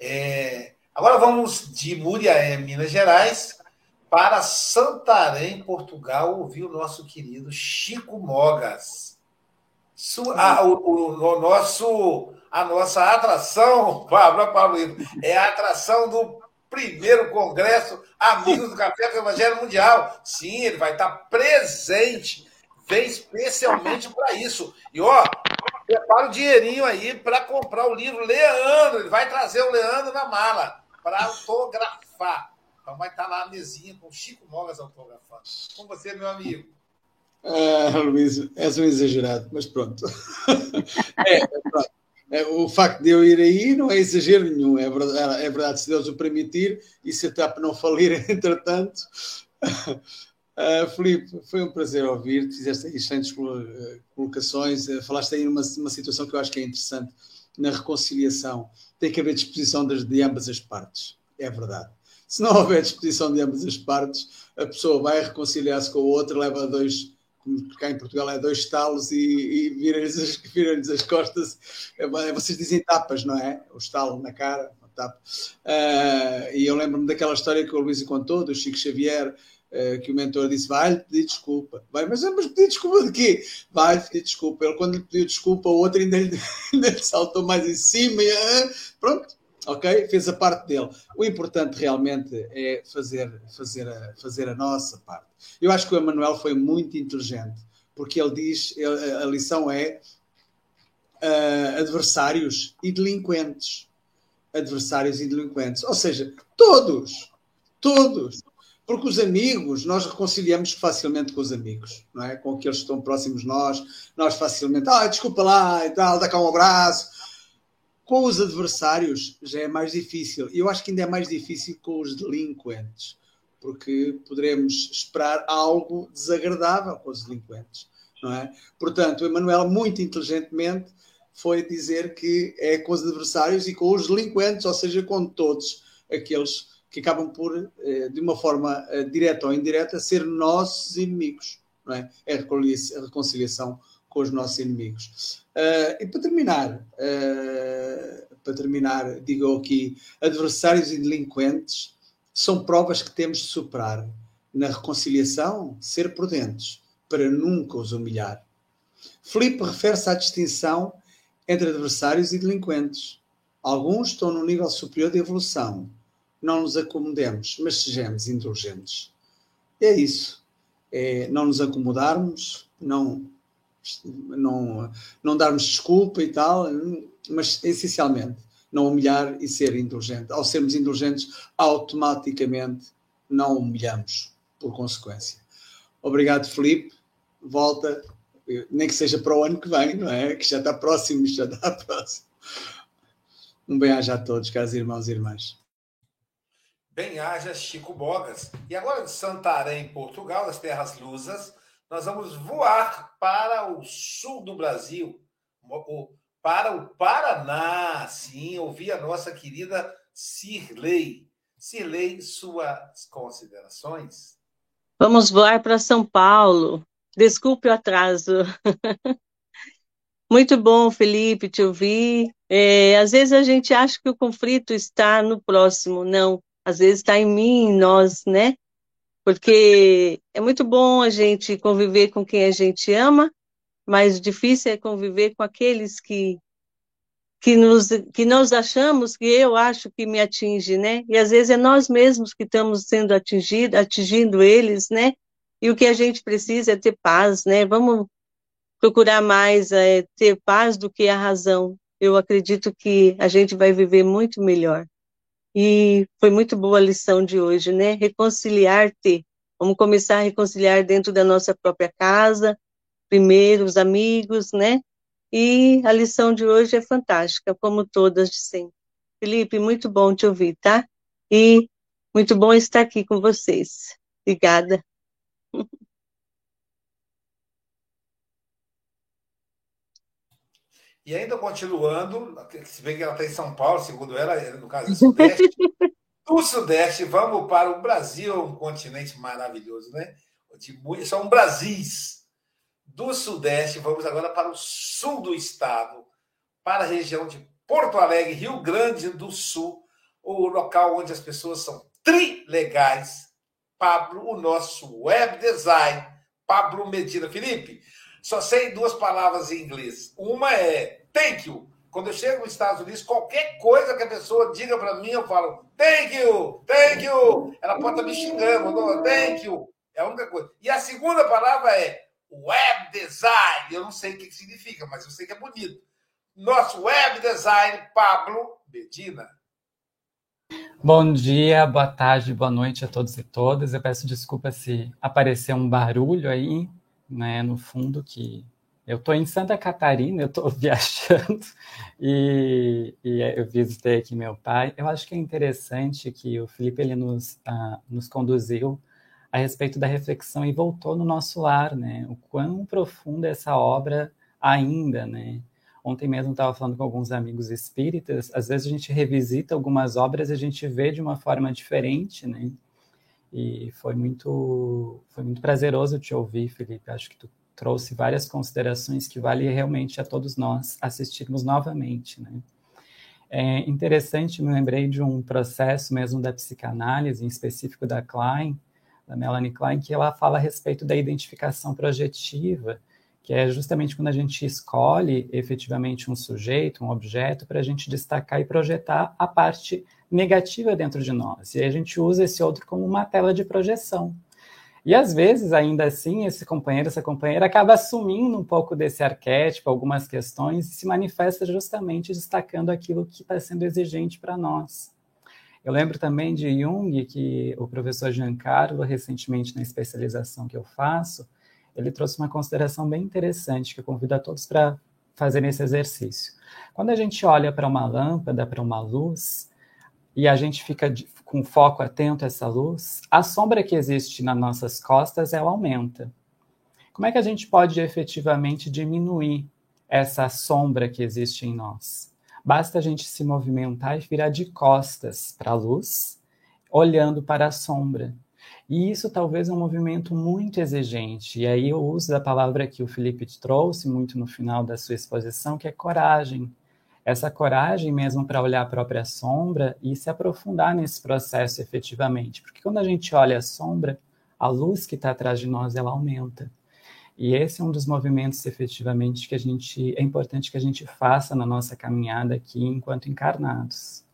Speaker 1: É, agora vamos de Muriaé, Minas Gerais, para Santarém, Portugal, ouvir o nosso querido Chico Mogas. Su, a, o, o, o, nosso, a nossa atração, Pablo, Pablo, é a atração do primeiro congresso Amigos do Café com o Evangelho Mundial. Sim, ele vai estar presente, vem especialmente para isso. E ó, prepara o dinheirinho aí para comprar o livro Leandro. Ele vai trazer o Leandro na mala para autografar. Então vai estar lá a mesinha com o Chico Mogas autografando. Com você, meu amigo.
Speaker 2: Ah, Luís, és um exagerado, mas pronto. é, é pronto. É, o facto de eu ir aí não é exagero nenhum, é verdade, é verdade se Deus o permitir e se a TAP não falir, entretanto. Uh, Filipe, foi um prazer ouvir-te, fizeste aí excelentes colocações, uh, falaste aí numa, numa situação que eu acho que é interessante, na reconciliação, tem que haver disposição de, de ambas as partes, é verdade. Se não houver disposição de ambas as partes, a pessoa vai reconciliar-se com a outra, leva dois, como cá em Portugal é dois estalos e, e vira-lhes as, vira as costas. É, vocês dizem tapas, não é? O estalo na cara, tapa. Uh, e eu lembro-me daquela história que o Luís contou, do Chico Xavier, uh, que o mentor disse: vai-lhe pedir desculpa. Vai, mas vamos pedir desculpa de quê? Vai-lhe pedir desculpa. Ele, quando lhe pediu desculpa, o outro ainda lhe, ainda lhe saltou mais em cima. E, uh, pronto, ok? Fez a parte dele. O importante realmente é fazer, fazer, a, fazer a nossa parte. Eu acho que o Emanuel foi muito inteligente, porque ele diz, a lição é uh, adversários e delinquentes. Adversários e delinquentes. Ou seja, todos, todos. Porque os amigos, nós reconciliamos facilmente com os amigos, não é? Com aqueles que estão próximos de nós, nós facilmente, ah, desculpa lá e tal, dá cá um abraço com os adversários já é mais difícil. Eu acho que ainda é mais difícil com os delinquentes, porque poderemos esperar algo desagradável com os delinquentes, não é? Portanto, o Emanuel, muito inteligentemente, foi dizer que é com os adversários e com os delinquentes, ou seja, com todos aqueles que acabam por, eh, de uma forma eh, direta ou indireta, ser nossos inimigos. Não é? é a reconciliação com os nossos inimigos. Uh, e para terminar, uh, para terminar, digo aqui, adversários e delinquentes são provas que temos de superar. Na reconciliação, ser prudentes, para nunca os humilhar. Filipe refere-se à distinção entre adversários e delinquentes. Alguns estão no nível superior de evolução. Não nos acomodemos, mas sejamos indulgentes. É isso. É não nos acomodarmos, não não, não darmos desculpa e tal, mas essencialmente não humilhar e ser indulgente. Ao sermos indulgentes, automaticamente não humilhamos por consequência. Obrigado, Felipe. Volta, nem que seja para o ano que vem, não é? Que já está próximo, já está próximo. Um bem-aja a todos, caros irmãos e irmãs.
Speaker 1: Bem-aja, Chico Bogas. E agora de Santarém, Portugal, as terras lusas, nós vamos voar para o sul do Brasil, para o Paraná, sim, ouvir a nossa querida Cirlei. Cirlei, suas considerações?
Speaker 3: Vamos voar para São Paulo. Desculpe o atraso. Muito bom, Felipe, te ouvir. É, às vezes a gente acha que o conflito está no próximo, não. Às vezes está em mim, em nós, né? Porque é muito bom a gente conviver com quem a gente ama, mas difícil é conviver com aqueles que que nos que nós achamos que eu acho que me atinge, né? E às vezes é nós mesmos que estamos sendo atingidos, atingindo eles, né? E o que a gente precisa é ter paz, né? Vamos procurar mais é, ter paz do que a razão. Eu acredito que a gente vai viver muito melhor. E foi muito boa a lição de hoje, né? Reconciliar-te. Vamos começar a reconciliar dentro da nossa própria casa, primeiro os amigos, né? E a lição de hoje é fantástica, como todas de sempre. Felipe, muito bom te ouvir, tá? E muito bom estar aqui com vocês. Obrigada.
Speaker 1: E ainda continuando, se bem que ela está em São Paulo, segundo ela, no caso do Sudeste, do Sudeste, vamos para o Brasil, um continente maravilhoso, né? De, são Brasis. Do Sudeste, vamos agora para o sul do estado, para a região de Porto Alegre, Rio Grande do Sul, o local onde as pessoas são trilegais. Pablo, o nosso web design, Pablo Medina. Felipe, só sei duas palavras em inglês. Uma é thank you. Quando eu chego nos Estados Unidos, qualquer coisa que a pessoa diga para mim, eu falo thank you, thank you. Ela pode estar me xingando, thank you. É a única coisa. E a segunda palavra é web design. Eu não sei o que significa, mas eu sei que é bonito. Nosso web design, Pablo Medina.
Speaker 8: Bom dia, boa tarde, boa noite a todos e todas. Eu peço desculpa se aparecer um barulho aí, né, no fundo, que eu estou em Santa Catarina, eu estou viajando e, e, eu visitei aqui meu pai. Eu acho que é interessante que o Felipe ele nos, uh, nos conduziu a respeito da reflexão e voltou no nosso lar, né? O quão profunda é essa obra ainda, né? Ontem mesmo estava falando com alguns amigos espíritas, às vezes a gente revisita algumas obras e a gente vê de uma forma diferente, né? E foi muito, foi muito prazeroso te ouvir, Felipe. Acho que tu trouxe várias considerações que vale realmente a todos nós assistirmos novamente, né? É interessante, me lembrei de um processo mesmo da psicanálise, em específico da Klein, da Melanie Klein, que ela fala a respeito da identificação projetiva, que é justamente quando a gente escolhe efetivamente um sujeito, um objeto, para a gente destacar e projetar a parte negativa dentro de nós. E a gente usa esse outro como uma tela de projeção. E às vezes, ainda assim, esse companheiro, essa companheira acaba assumindo um pouco desse arquétipo, algumas questões, e se manifesta justamente destacando aquilo que está sendo exigente para nós. Eu lembro também de Jung, que o professor Giancarlo, recentemente na especialização que eu faço, ele trouxe uma consideração bem interessante que eu convido a todos para fazerem esse exercício. Quando a gente olha para uma lâmpada, para uma luz, e a gente fica com foco atento a essa luz, a sombra que existe nas nossas costas, ela aumenta. Como é que a gente pode efetivamente diminuir essa sombra que existe em nós? Basta a gente se movimentar e virar de costas para a luz, olhando para a sombra. E isso talvez é um movimento muito exigente. E aí eu uso a palavra que o Felipe trouxe muito no final da sua exposição, que é coragem. Essa coragem mesmo para olhar a própria sombra e se aprofundar nesse processo efetivamente. Porque quando a gente olha a sombra, a luz que está atrás de nós, ela aumenta. E esse é um dos movimentos efetivamente que a gente é importante que a gente faça na nossa caminhada aqui enquanto encarnados.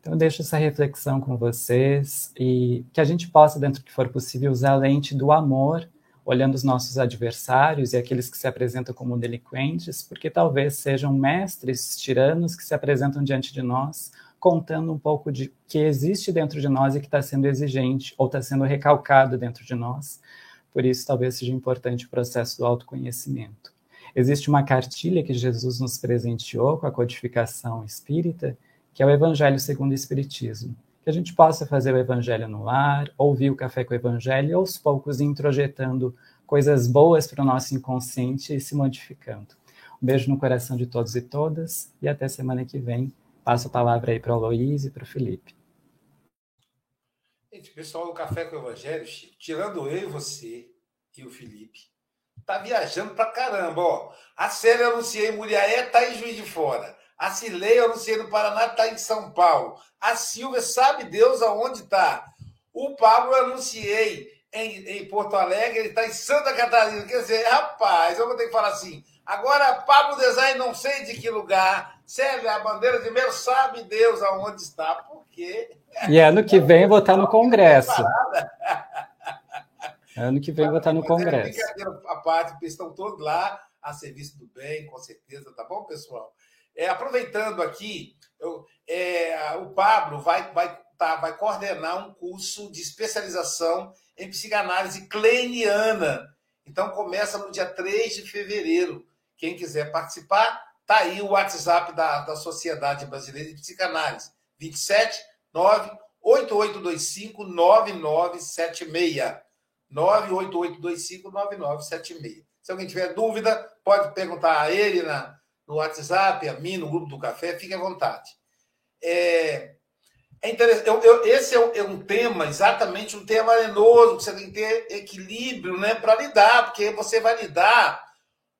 Speaker 8: Então eu deixo essa reflexão com vocês e que a gente possa, dentro que for possível, usar a lente do amor, olhando os nossos adversários e aqueles que se apresentam como delinquentes, porque talvez sejam mestres tiranos que se apresentam diante de nós, contando um pouco de que existe dentro de nós e que está sendo exigente ou está sendo recalcado dentro de nós por isso talvez seja importante o processo do autoconhecimento. Existe uma cartilha que Jesus nos presenteou com a codificação espírita, que é o Evangelho segundo o Espiritismo. Que a gente possa fazer o Evangelho no lar, ouvir o Café com o Evangelho aos poucos introjetando coisas boas para o nosso inconsciente e se modificando. Um beijo no coração de todos e todas e até semana que vem. Passo a palavra aí para o Luiz e para o Felipe.
Speaker 1: Gente, pessoal do Café com o Evangelho, Chico, tirando eu e você e o Felipe, tá viajando pra caramba, ó. A eu anunciei Muriaé, tá em Juiz de Fora. A Cilei eu anunciei no Paraná, tá em São Paulo. A Silvia sabe Deus aonde tá. O Pablo eu anunciei em, em Porto Alegre, ele está em Santa Catarina. Quer dizer, rapaz, eu vou ter que falar assim. Agora, Pablo Design, não sei de que lugar. Sérgio, a bandeira de meu sabe Deus aonde está. Por quê?
Speaker 8: E ano que vem eu vou estar no Congresso. Ano que vem eu vou estar no Congresso.
Speaker 1: A parte, estão todos lá a serviço do bem, com certeza, tá bom, pessoal? É, aproveitando aqui, eu, é, o Pablo vai, vai, tá, vai coordenar um curso de especialização em psicanálise kleiniana. Então, começa no dia 3 de fevereiro. Quem quiser participar, tá aí o WhatsApp da, da Sociedade Brasileira de Psicanálise. 27 9 8825 9976. 98825 9976. Se alguém tiver dúvida, pode perguntar a ele na, no WhatsApp, a mim, no grupo do café, fique à vontade. É, é interessante. Eu, eu, esse é um, é um, tema, exatamente um tema arenoso, que você tem que ter equilíbrio né, para lidar, porque você vai lidar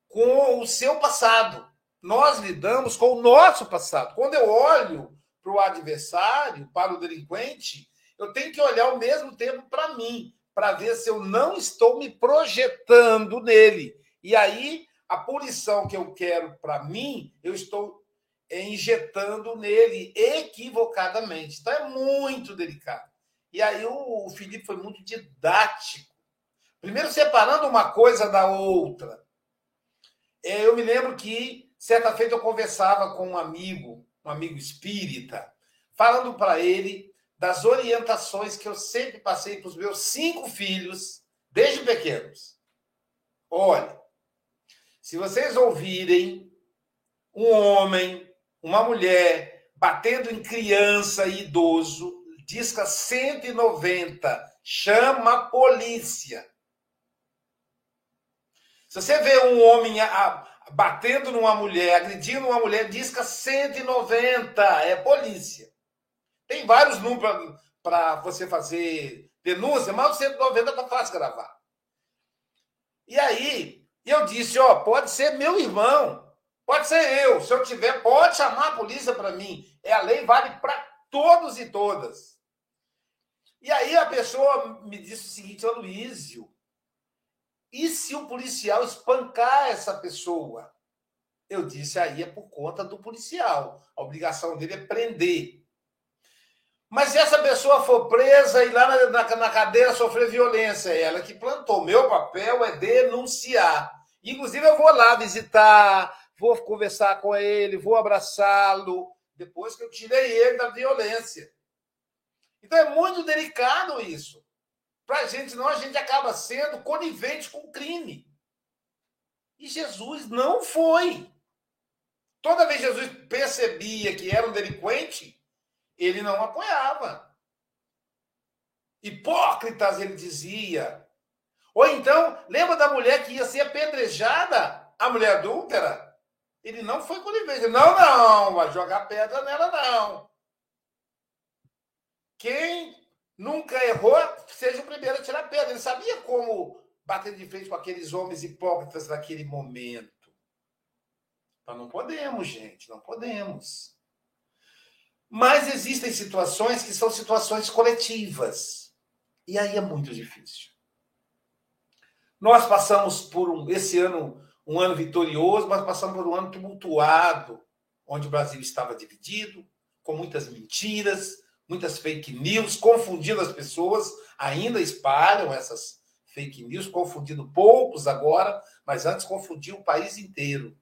Speaker 1: com o seu passado. Nós lidamos com o nosso passado. Quando eu olho para o adversário, para o delinquente, eu tenho que olhar ao mesmo tempo para mim, para ver se eu não estou me projetando nele. E aí, a punição que eu quero para mim, eu estou injetando nele equivocadamente. Então é muito delicado. E aí o, o Felipe foi muito didático. Primeiro separando uma coisa da outra. É, eu me lembro que certa feita eu conversava com um amigo, um amigo espírita, falando para ele das orientações que eu sempre passei para os meus cinco filhos, desde pequenos. Olha, se vocês ouvirem um homem uma mulher batendo em criança e idoso, disca 190, chama a polícia. Se você vê um homem batendo numa mulher, agredindo uma mulher, disca 190, é polícia. Tem vários números para você fazer denúncia, mas o 190 tá fácil gravar. E aí, eu disse, ó, pode ser meu irmão. Pode ser eu. Se eu tiver, pode chamar a polícia para mim. É a lei vale para todos e todas. E aí a pessoa me disse o seguinte, Aloísio, e se o policial espancar essa pessoa? Eu disse, aí é por conta do policial. A obrigação dele é prender. Mas se essa pessoa for presa e lá na, na, na cadeia sofrer violência, é ela que plantou. Meu papel é denunciar. Inclusive, eu vou lá visitar, vou conversar com ele, vou abraçá-lo, depois que eu tirei ele da violência. Então é muito delicado isso. Para a gente, não, a gente acaba sendo conivente com o crime. E Jesus não foi. Toda vez que Jesus percebia que era um delinquente, ele não apoiava. Hipócritas, ele dizia. Ou então, lembra da mulher que ia ser apedrejada? A mulher adúltera? Ele não foi conivente. Não, não, vai jogar pedra nela, não. Quem nunca errou, seja o primeiro a tirar pedra. Ele sabia como bater de frente com aqueles homens hipócritas naquele momento. Mas não podemos, gente, não podemos. Mas existem situações que são situações coletivas. E aí é muito difícil. Nós passamos por um. Esse ano um ano vitorioso, mas passamos por um ano tumultuado, onde o Brasil estava dividido, com muitas mentiras, muitas fake news, confundindo as pessoas, ainda espalham essas fake news, confundindo poucos agora, mas antes confundiam o país inteiro.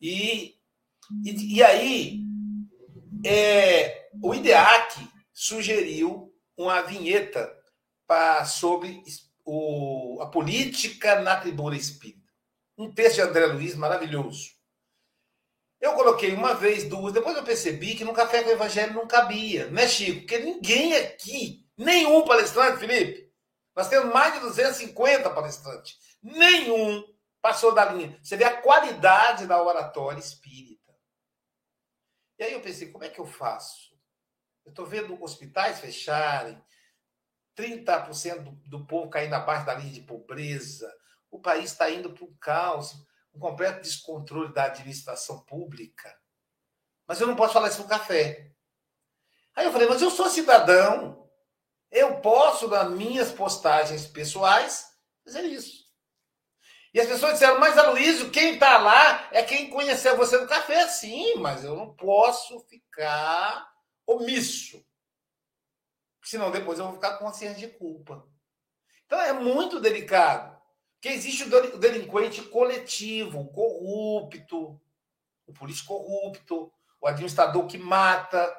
Speaker 1: E, e, e aí, é, o IDEAC sugeriu uma vinheta pra, sobre o, a política na tribuna espírita um texto de André Luiz maravilhoso. Eu coloquei uma vez, duas, depois eu percebi que no Café com o Evangelho não cabia, né, Chico? Porque ninguém aqui, nenhum palestrante, Felipe, nós temos mais de 250 palestrantes, nenhum passou da linha. Você vê a qualidade da oratória espírita. E aí eu pensei, como é que eu faço? Eu estou vendo hospitais fecharem, 30% do, do povo caindo abaixo da linha de pobreza, o país está indo para um caos, um completo descontrole da administração pública. Mas eu não posso falar isso no café. Aí eu falei, mas eu sou cidadão. Eu posso, nas minhas postagens pessoais, fazer isso. E as pessoas disseram, mas Aloysio, quem está lá é quem conheceu você no café. Sim, mas eu não posso ficar omisso. Senão depois eu vou ficar com consciência de culpa. Então é muito delicado. Porque existe o delinquente coletivo, o corrupto, o político corrupto, o administrador que mata,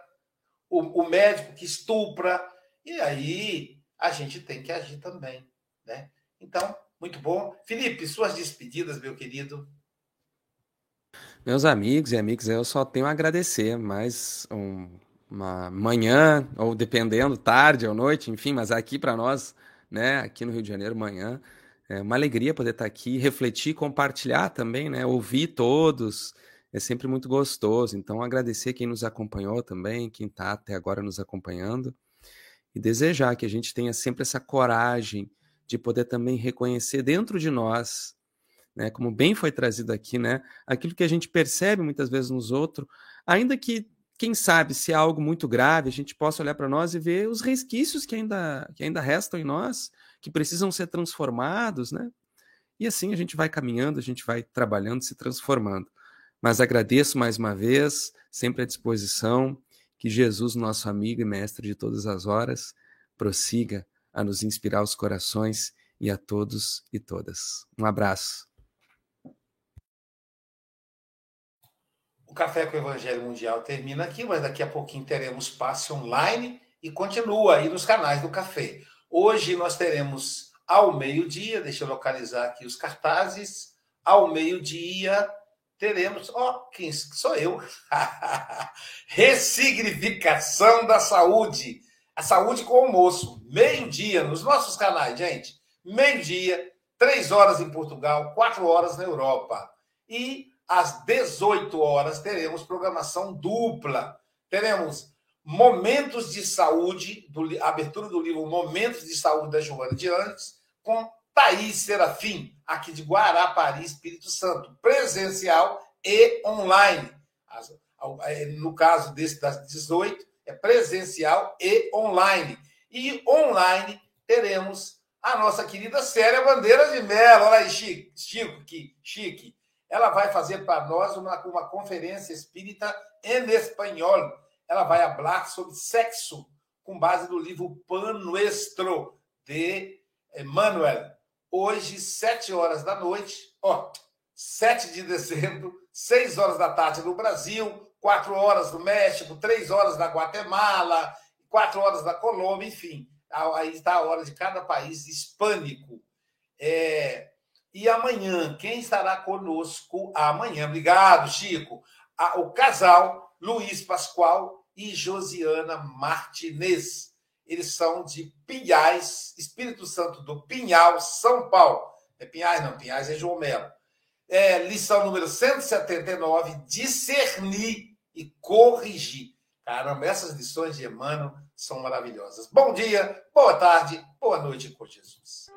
Speaker 1: o, o médico que estupra. E aí a gente tem que agir também. Né? Então, muito bom. Felipe, suas despedidas, meu querido.
Speaker 13: Meus amigos e amigas, eu só tenho a agradecer mais um, uma manhã, ou dependendo, tarde ou noite, enfim, mas aqui para nós, né, aqui no Rio de Janeiro, manhã, é uma alegria poder estar aqui, refletir, compartilhar também, né? Ouvir todos. É sempre muito gostoso. Então, agradecer quem nos acompanhou também, quem está até agora nos acompanhando. E desejar que a gente tenha sempre essa coragem de poder também reconhecer dentro de nós, né, como bem foi trazido aqui, né, aquilo que a gente percebe muitas vezes nos outros, ainda que quem sabe se é algo muito grave, a gente possa olhar para nós e ver os resquícios que ainda, que ainda restam em nós, que precisam ser transformados, né? E assim a gente vai caminhando, a gente vai trabalhando, se transformando. Mas agradeço mais uma vez, sempre à disposição, que Jesus, nosso amigo e mestre de todas as horas, prossiga a nos inspirar os corações e a todos e todas. Um abraço.
Speaker 1: O Café com o Evangelho Mundial termina aqui, mas daqui a pouquinho teremos passe online e continua aí nos canais do Café. Hoje nós teremos ao meio-dia, deixa eu localizar aqui os cartazes, ao meio-dia teremos, ó, oh, quem sou eu? Ressignificação da saúde. A saúde com o almoço. Meio-dia nos nossos canais, gente. Meio-dia, três horas em Portugal, quatro horas na Europa. E às 18 horas, teremos programação dupla. Teremos Momentos de Saúde, do, abertura do livro Momentos de Saúde da Giovana de Antes, com Thaís Serafim, aqui de Guarapari, Espírito Santo, presencial e online. É, no caso desse das 18, é presencial e online. E online teremos a nossa querida Célia Bandeira de Mello. Olha aí, Chico, Chico, que chique ela vai fazer para nós uma, uma conferência espírita em espanhol. Ela vai falar sobre sexo, com base no livro Pan Nuestro, de Emmanuel. Hoje, sete horas da noite, ó, 7 de dezembro, seis horas da tarde no Brasil, quatro horas no México, três horas na Guatemala, quatro horas na Colômbia, enfim. Aí está a hora de cada país hispânico. É, e amanhã, quem estará conosco amanhã? Obrigado, Chico. O casal Luiz Pascoal e Josiana Martinez. Eles são de Pinhais, Espírito Santo do Pinhal, São Paulo. É Pinhais, não, Pinhais é João Melo. É, lição número 179, discernir e corrigir. Caramba, essas lições de Emmanuel são maravilhosas. Bom dia, boa tarde, boa noite com Jesus.